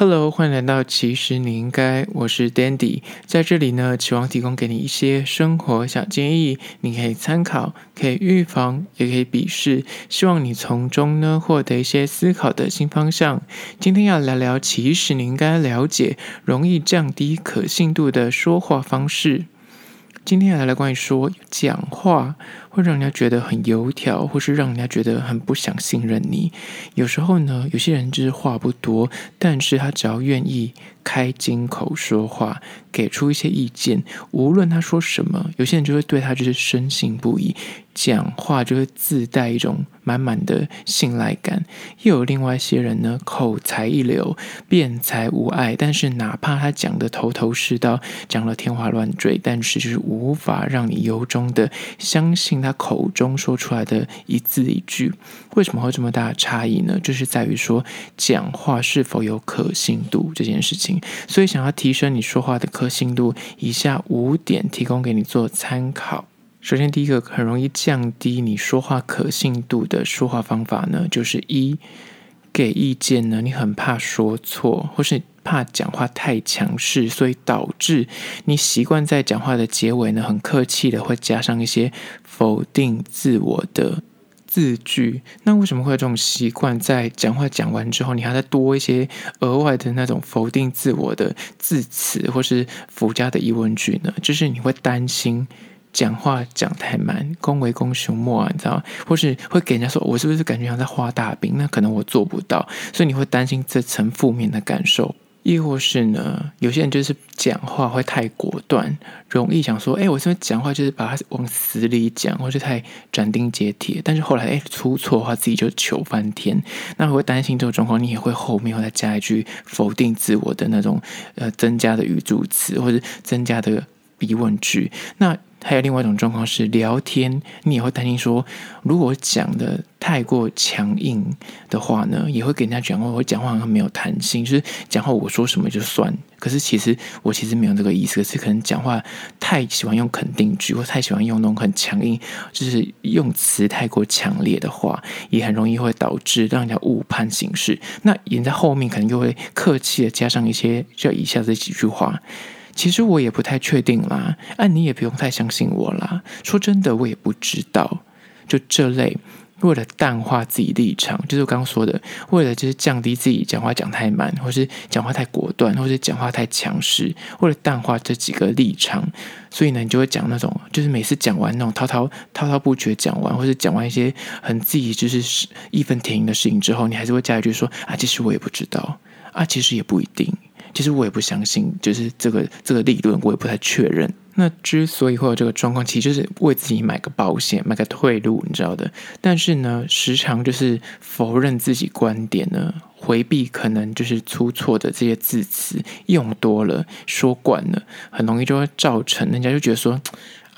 Hello，欢迎来到其实你应该，我是 Dandy，在这里呢，期望提供给你一些生活小建议，你可以参考，可以预防，也可以鄙视，希望你从中呢获得一些思考的新方向。今天要聊聊，其实你应该了解，容易降低可信度的说话方式。今天要来关于说讲话。会让人家觉得很油条，或是让人家觉得很不想信任你。有时候呢，有些人就是话不多，但是他只要愿意开金口说话，给出一些意见，无论他说什么，有些人就会对他就是深信不疑，讲话就会自带一种满满的信赖感。又有另外一些人呢，口才一流，辩才无碍，但是哪怕他讲的头头是道，讲了天花乱坠，但是就是无法让你由衷的相信他。口中说出来的一字一句，为什么会这么大的差异呢？就是在于说，讲话是否有可信度这件事情。所以，想要提升你说话的可信度，以下五点提供给你做参考。首先，第一个很容易降低你说话可信度的说话方法呢，就是一给意见呢，你很怕说错，或是。怕讲话太强势，所以导致你习惯在讲话的结尾呢，很客气的会加上一些否定自我的字句。那为什么会有这种习惯？在讲话讲完之后，你还在多一些额外的那种否定自我的字词，或是附加的疑问句呢？就是你会担心讲话讲太慢，恭维公雄莫啊，你知道吗？或是会给人家说，我是不是感觉像在画大饼？那可能我做不到，所以你会担心这层负面的感受。亦或是呢，有些人就是讲话会太果断，容易想说，哎，我这边讲话就是把它往死里讲，或是太斩钉截铁。但是后来，哎，出错的话，自己就糗翻天。那会担心这种状况，你也会后面会再加一句否定自我的那种，呃，增加的语助词，或者增加的疑问句。那还有另外一种状况是聊天，你也会担心说，如果讲的太过强硬的话呢，也会给人家讲话，我讲话很没有弹性，就是讲话我说什么就算。可是其实我其实没有这个意思，可是可能讲话太喜欢用肯定句，或太喜欢用那种很强硬，就是用词太过强烈的话，也很容易会导致让人家误判形势。那人在后面可能又会客气的加上一些，就以下这几句话。其实我也不太确定啦，啊，你也不用太相信我啦。说真的，我也不知道。就这类，为了淡化自己立场，就是我刚刚说的，为了就是降低自己讲话讲太慢，或是讲话太果断，或是讲话太强势，为了淡化这几个立场，所以呢，你就会讲那种，就是每次讲完那种滔滔滔滔不绝讲完，或是讲完一些很自己就是义愤填膺的事情之后，你还是会加一句说啊，其实我也不知道，啊，其实也不一定。其实我也不相信，就是这个这个理论，我也不太确认。那之所以会有这个状况，其实就是为自己买个保险，买个退路，你知道的。但是呢，时常就是否认自己观点呢，回避可能就是出错的这些字词，用多了，说惯了，很容易就会造成人家就觉得说。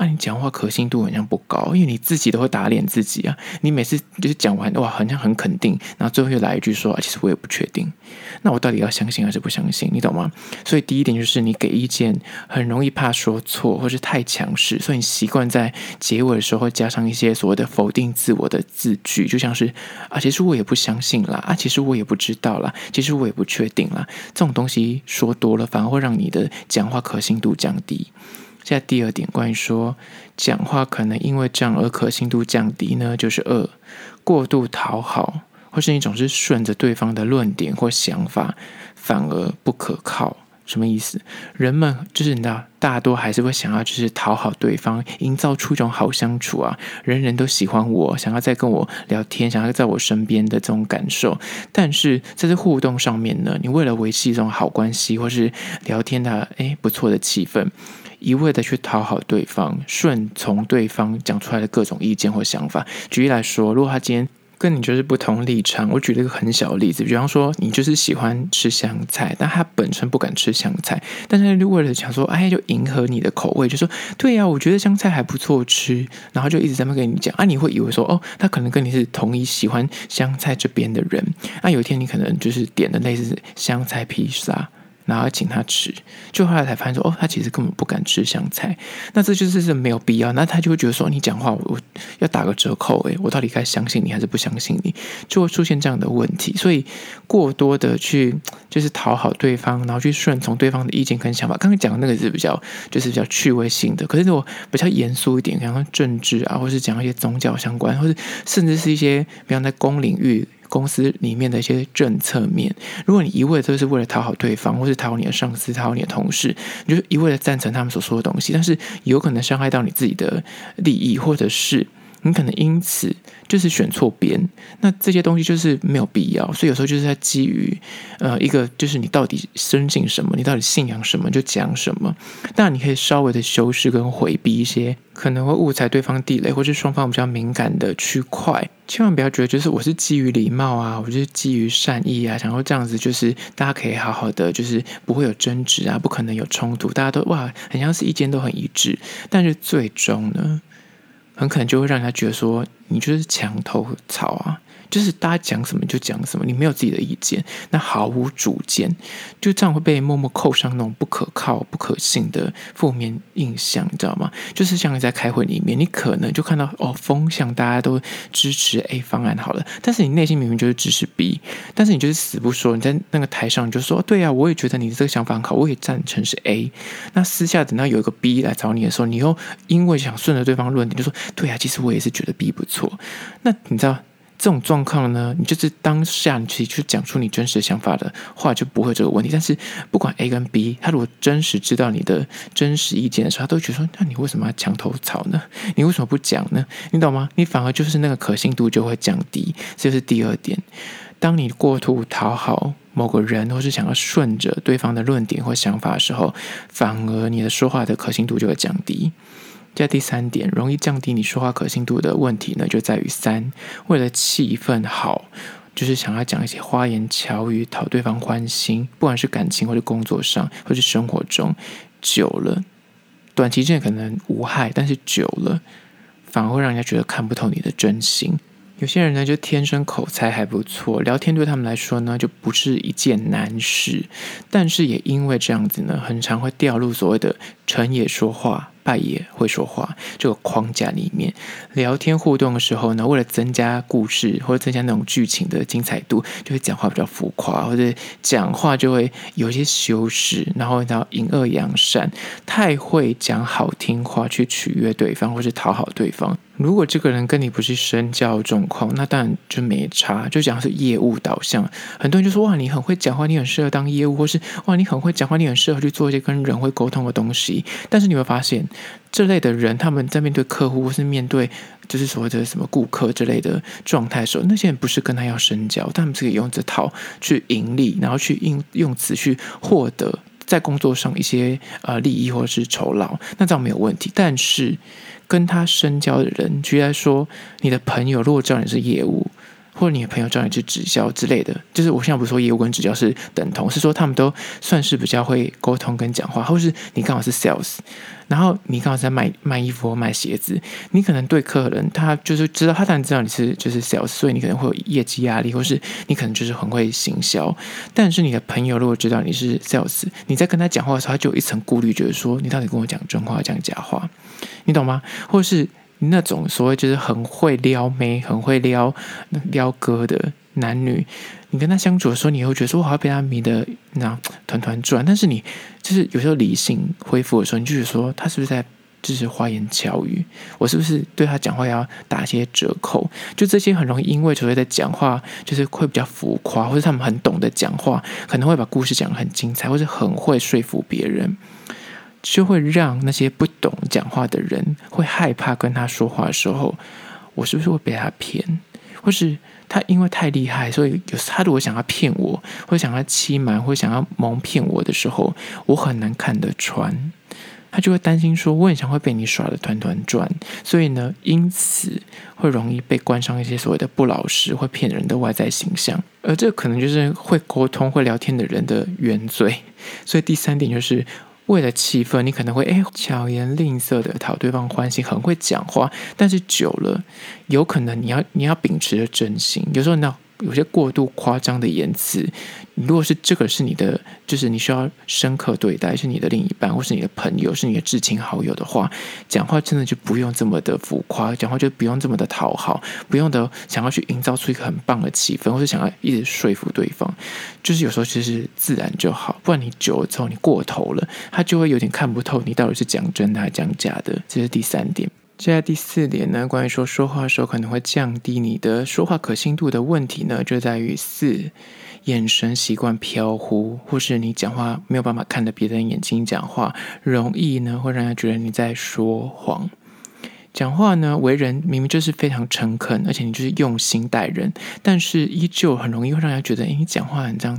那、你讲话可信度好像不高，因为你自己都会打脸自己啊。你每次就是讲完哇，好像很肯定，然后最后又来一句说，其实我也不确定。那我到底要相信还是不相信？你懂吗？所以第一点就是你给意见很容易怕说错，或是太强势，所以你习惯在结尾的时候会加上一些所谓的否定自我的字句，就像是啊，其实我也不相信啦，啊，其实我也不知道啦，其实我也不确定啦。这种东西说多了，反而会让你的讲话可信度降低。在第二点，关于说讲话可能因为这样而可信度降低呢，就是二过度讨好，或是你总是顺着对方的论点或想法，反而不可靠。什么意思？人们就是你知道，大多还是会想要就是讨好对方，营造出一种好相处啊，人人都喜欢我，想要再跟我聊天，想要在我身边的这种感受。但是在这互动上面呢，你为了维系一种好关系，或是聊天的诶不错的气氛。一味的去讨好对方，顺从对方讲出来的各种意见或想法。举例来说，如果他今天跟你就是不同立场，我举了一个很小的例子，比方说你就是喜欢吃香菜，但他本身不敢吃香菜，但是就为了想说，哎，就迎合你的口味，就说对呀，我觉得香菜还不错吃，然后就一直在那跟你讲啊，你会以为说哦，他可能跟你是同一喜欢香菜这边的人，那有一天你可能就是点的类似香菜披萨。然后请他吃，就后来才发现说，哦，他其实根本不敢吃香菜。那这就是是没有必要，那他就会觉得说，你讲话我，要打个折扣，诶，我到底该相信你还是不相信你？就会出现这样的问题。所以过多的去就是讨好对方，然后去顺从对方的意见跟想法。刚刚讲的那个是比较就是比较趣味性的，可是如果比较严肃一点，比方说政治啊，或是讲一些宗教相关，或是甚至是一些比方在公领域。公司里面的一些政策面，如果你一味都是为了讨好对方，或是讨好你的上司、讨好你的同事，你就一味的赞成他们所说的东西，但是有可能伤害到你自己的利益，或者是你可能因此就是选错边。那这些东西就是没有必要，所以有时候就是在基于呃一个就是你到底深信什么，你到底信仰什么就讲什么。但你可以稍微的修饰跟回避一些可能会误踩对方地雷，或是双方比较敏感的区块。千万不要觉得就是我是基于礼貌啊，我就是基于善意啊，想要这样子就是大家可以好好的，就是不会有争执啊，不可能有冲突，大家都哇，很像是意见都很一致，但是最终呢，很可能就会让人家觉得说你就是墙头草啊。就是大家讲什么就讲什么，你没有自己的意见，那毫无主见，就这样会被默默扣上那种不可靠、不可信的负面印象，你知道吗？就是像你在开会里面，你可能就看到哦，风向大家都支持 A 方案好了，但是你内心明明就是支持 B，但是你就是死不说，你在那个台上你就说对啊，我也觉得你这个想法很好，我也赞成是 A。那私下等到有一个 B 来找你的时候，你又因为想顺着对方论点，就说对啊，其实我也是觉得 B 不错。那你知道？这种状况呢，你就是当下你去去讲出你真实的想法的话，就不会这个问题。但是不管 A 跟 B，他如果真实知道你的真实意见的时候，他都觉得说：那你为什么要墙头草呢？你为什么不讲呢？你懂吗？你反而就是那个可信度就会降低。这是第二点。当你过度讨好某个人，或是想要顺着对方的论点或想法的时候，反而你的说话的可信度就会降低。在第三点，容易降低你说话可信度的问题呢，就在于三，为了气氛好，就是想要讲一些花言巧语讨对方欢心，不管是感情或者工作上，或是生活中，久了，短期之内可能无害，但是久了，反而会让人家觉得看不透你的真心。有些人呢，就天生口才还不错，聊天对他们来说呢，就不是一件难事。但是也因为这样子呢，很常会掉入所谓的成也说话，败也会说话这个框架里面。聊天互动的时候呢，为了增加故事或者增加那种剧情的精彩度，就会讲话比较浮夸，或者讲话就会有一些修饰，然后然后隐恶扬善，太会讲好听话去取悦对方，或是讨好对方。如果这个人跟你不是深交状况，那当然就没差。就讲是业务导向，很多人就说哇，你很会讲话，你很适合当业务，或是哇，你很会讲话，你很适合去做一些跟人会沟通的东西。但是你会发现，这类的人他们在面对客户或是面对就是所谓的什么顾客之类的状态的时候，那些人不是跟他要深交，他们是可以用这套去盈利，然后去应用词去获得在工作上一些呃利益或者是酬劳，那这样没有问题。但是跟他深交的人，居然说，你的朋友如果知道你是业务，或者你的朋友叫你去直销之类的，就是我现在不是说业务跟直销是等同，是说他们都算是比较会沟通跟讲话，或是你刚好是 sales。然后你刚好在卖卖衣服或卖鞋子，你可能对客人他就是知道他当然知道你是就是 sales，所以你可能会有业绩压力，或是你可能就是很会行销。但是你的朋友如果知道你是 sales，你在跟他讲话的时候，他就有一层顾虑，觉得说你到底跟我讲真话讲假话，你懂吗？或是那种所谓就是很会撩妹、很会撩撩哥的男女。你跟他相处的时候，你会觉得说我好像被他迷得那团团转。但是你就是有时候理性恢复的时候，你就是说他是不是在就是花言巧语？我是不是对他讲话要打一些折扣？就这些很容易因为所谓的讲话就是会比较浮夸，或者他们很懂得讲话，可能会把故事讲得很精彩，或者很会说服别人，就会让那些不懂讲话的人会害怕跟他说话的时候，我是不是会被他骗？或是？他因为太厉害，所以有他如果想要骗我，或想要欺瞒，或想要蒙骗我的时候，我很难看得穿。他就会担心说，我很想会被你耍得团团转，所以呢，因此会容易被冠上一些所谓的不老实、会骗人的外在形象。而这可能就是会沟通、会聊天的人的原罪。所以第三点就是。为了气氛，你可能会哎巧言令色的讨对方欢心，很会讲话。但是久了，有可能你要你要秉持着真心。有时候，那有些过度夸张的言辞。如果是这个是你的，就是你需要深刻对待，是你的另一半，或是你的朋友，是你的至亲好友的话，讲话真的就不用这么的浮夸，讲话就不用这么的讨好，不用的想要去营造出一个很棒的气氛，或是想要一直说服对方，就是有时候其实自然就好，不然你久了之后你过头了，他就会有点看不透你到底是讲真的还是讲假的。这是第三点。接下来第四点呢，关于说说话的时候可能会降低你的说话可信度的问题呢，就在于四。眼神习惯飘忽，或是你讲话没有办法看着别人眼睛讲话，容易呢会让人觉得你在说谎。讲话呢，为人明明就是非常诚恳，而且你就是用心待人，但是依旧很容易会让人觉得，诶，你讲话很这样，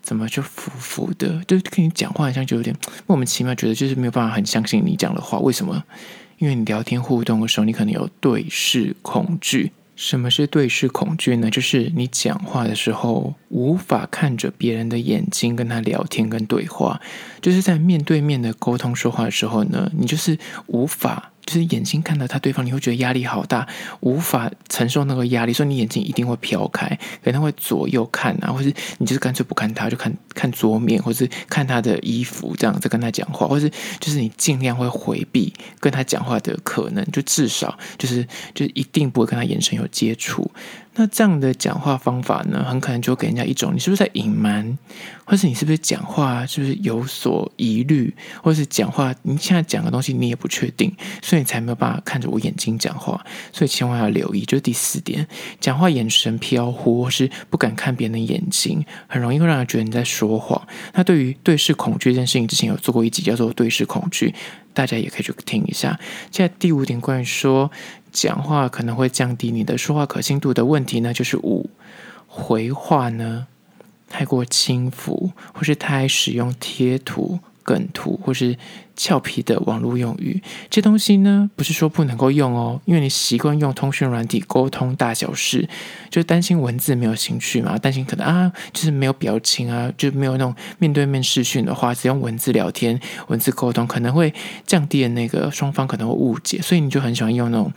怎么就浮浮的？就跟你讲话好像就有点莫名其妙，觉得就是没有办法很相信你讲的话。为什么？因为你聊天互动的时候，你可能有对视恐惧。什么是对视恐惧呢？就是你讲话的时候无法看着别人的眼睛跟他聊天跟对话，就是在面对面的沟通说话的时候呢，你就是无法。就是眼睛看到他对方，你会觉得压力好大，无法承受那个压力，所以你眼睛一定会飘开，可能会左右看啊，或是你就是干脆不看他，就看看桌面，或是看他的衣服，这样子跟他讲话，或是就是你尽量会回避跟他讲话的可能，就至少就是就一定不会跟他眼神有接触。那这样的讲话方法呢，很可能就给人家一种你是不是在隐瞒，或是你是不是讲话是不是有所疑虑，或是讲话你现在讲的东西你也不确定，所以你才没有办法看着我眼睛讲话。所以千万要留意，就是第四点，讲话眼神飘忽，或是不敢看别人的眼睛，很容易会让人觉得你在说谎。那对于对视恐惧这件事情，之前有做过一集叫做对视恐惧，大家也可以去听一下。现在第五点，关于说。讲话可能会降低你的说话可信度的问题呢，就是五回话呢太过轻浮，或是太使用贴图。梗图或是俏皮的网络用语，这东西呢，不是说不能够用哦，因为你习惯用通讯软体沟通大小事，就担心文字没有兴趣嘛，担心可能啊，就是没有表情啊，就没有那种面对面视讯的话，只用文字聊天、文字沟通，可能会降低了那个双方可能会误解，所以你就很喜欢用那种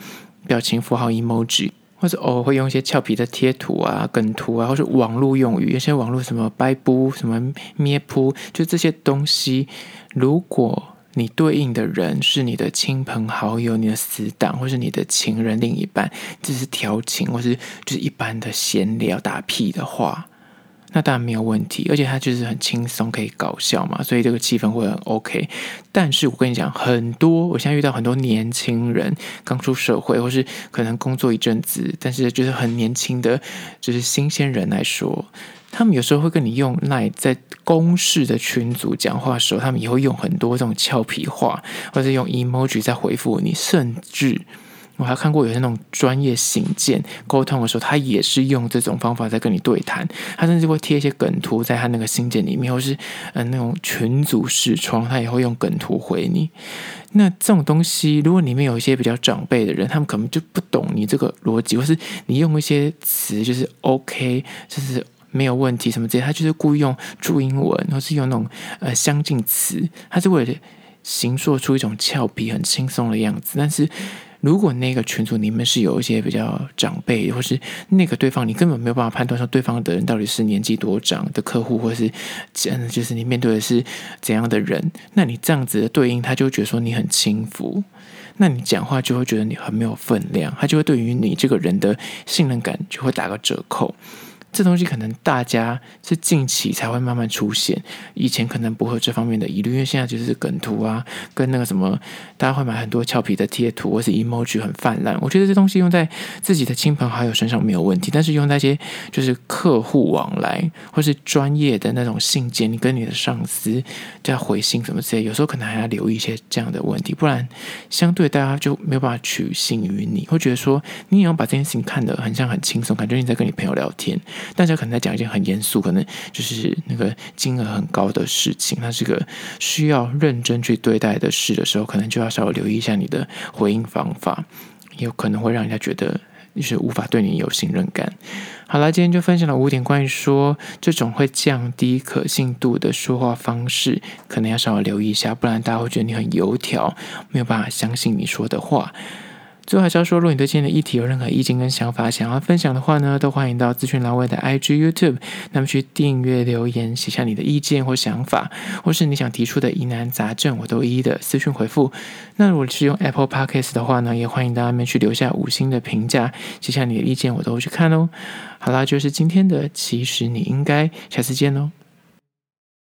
表情符号 emoji。或者偶尔会用一些俏皮的贴图啊、梗图啊，或是网络用语，有些网络什么掰布、什么咩噗，就这些东西。如果你对应的人是你的亲朋好友、你的死党，或是你的情人、另一半，只是调情，或是就是一般的闲聊打屁的话。那当然没有问题，而且他就是很轻松，可以搞笑嘛，所以这个气氛会很 OK。但是我跟你讲，很多我现在遇到很多年轻人刚出社会，或是可能工作一阵子，但是就是很年轻的，就是新鲜人来说，他们有时候会跟你用那在公事的群组讲话的时候，他们也会用很多这种俏皮话，或者用 emoji 在回复你，甚至。我还看过有些那种专业信件沟通的时候，他也是用这种方法在跟你对谈。他甚至会贴一些梗图在他那个信件里面，或是嗯那种群组视窗，他也会用梗图回你。那这种东西，如果里面有一些比较长辈的人，他们可能就不懂你这个逻辑，或是你用一些词就是 OK，就是没有问题什么之类，他就是故意用注音文，或是用那种呃相近词，他是为了形塑出一种俏皮、很轻松的样子，但是。如果那个群组里面是有一些比较长辈，或是那个对方你根本没有办法判断说对方的人到底是年纪多长的客户，或是真的就是你面对的是怎样的人，那你这样子的对应，他就觉得说你很轻浮，那你讲话就会觉得你很没有分量，他就会对于你这个人的信任感就会打个折扣。这东西可能大家是近期才会慢慢出现，以前可能不会有这方面的疑虑，因为现在就是梗图啊，跟那个什么，大家会买很多俏皮的贴图，或是 emoji 很泛滥。我觉得这东西用在自己的亲朋好友身上没有问题，但是用在一些就是客户往来或是专业的那种信件，你跟你的上司在回信什么之类，有时候可能还要留意一些这样的问题，不然相对大家就没有办法取信于你，会觉得说你也要把这件事情看得很像很轻松，感觉你在跟你朋友聊天。大家可能在讲一件很严肃，可能就是那个金额很高的事情，那是个需要认真去对待的事的时候，可能就要稍微留意一下你的回应方法，有可能会让人家觉得你是无法对你有信任感。好了，今天就分享了五点关于说这种会降低可信度的说话方式，可能要稍微留意一下，不然大家会觉得你很油条，没有办法相信你说的话。最后还是要说，如果你对今天的议题有任何意见跟想法，想要分享的话呢，都欢迎到资讯栏位的 IG、YouTube，那么去订阅、留言，写下你的意见或想法，或是你想提出的疑难杂症，我都一一的私讯回复。那如果是用 Apple Podcast 的话呢，也欢迎到那边去留下五星的评价，写下你的意见，我都会去看哦。好啦，就是今天的，其实你应该下次见喽。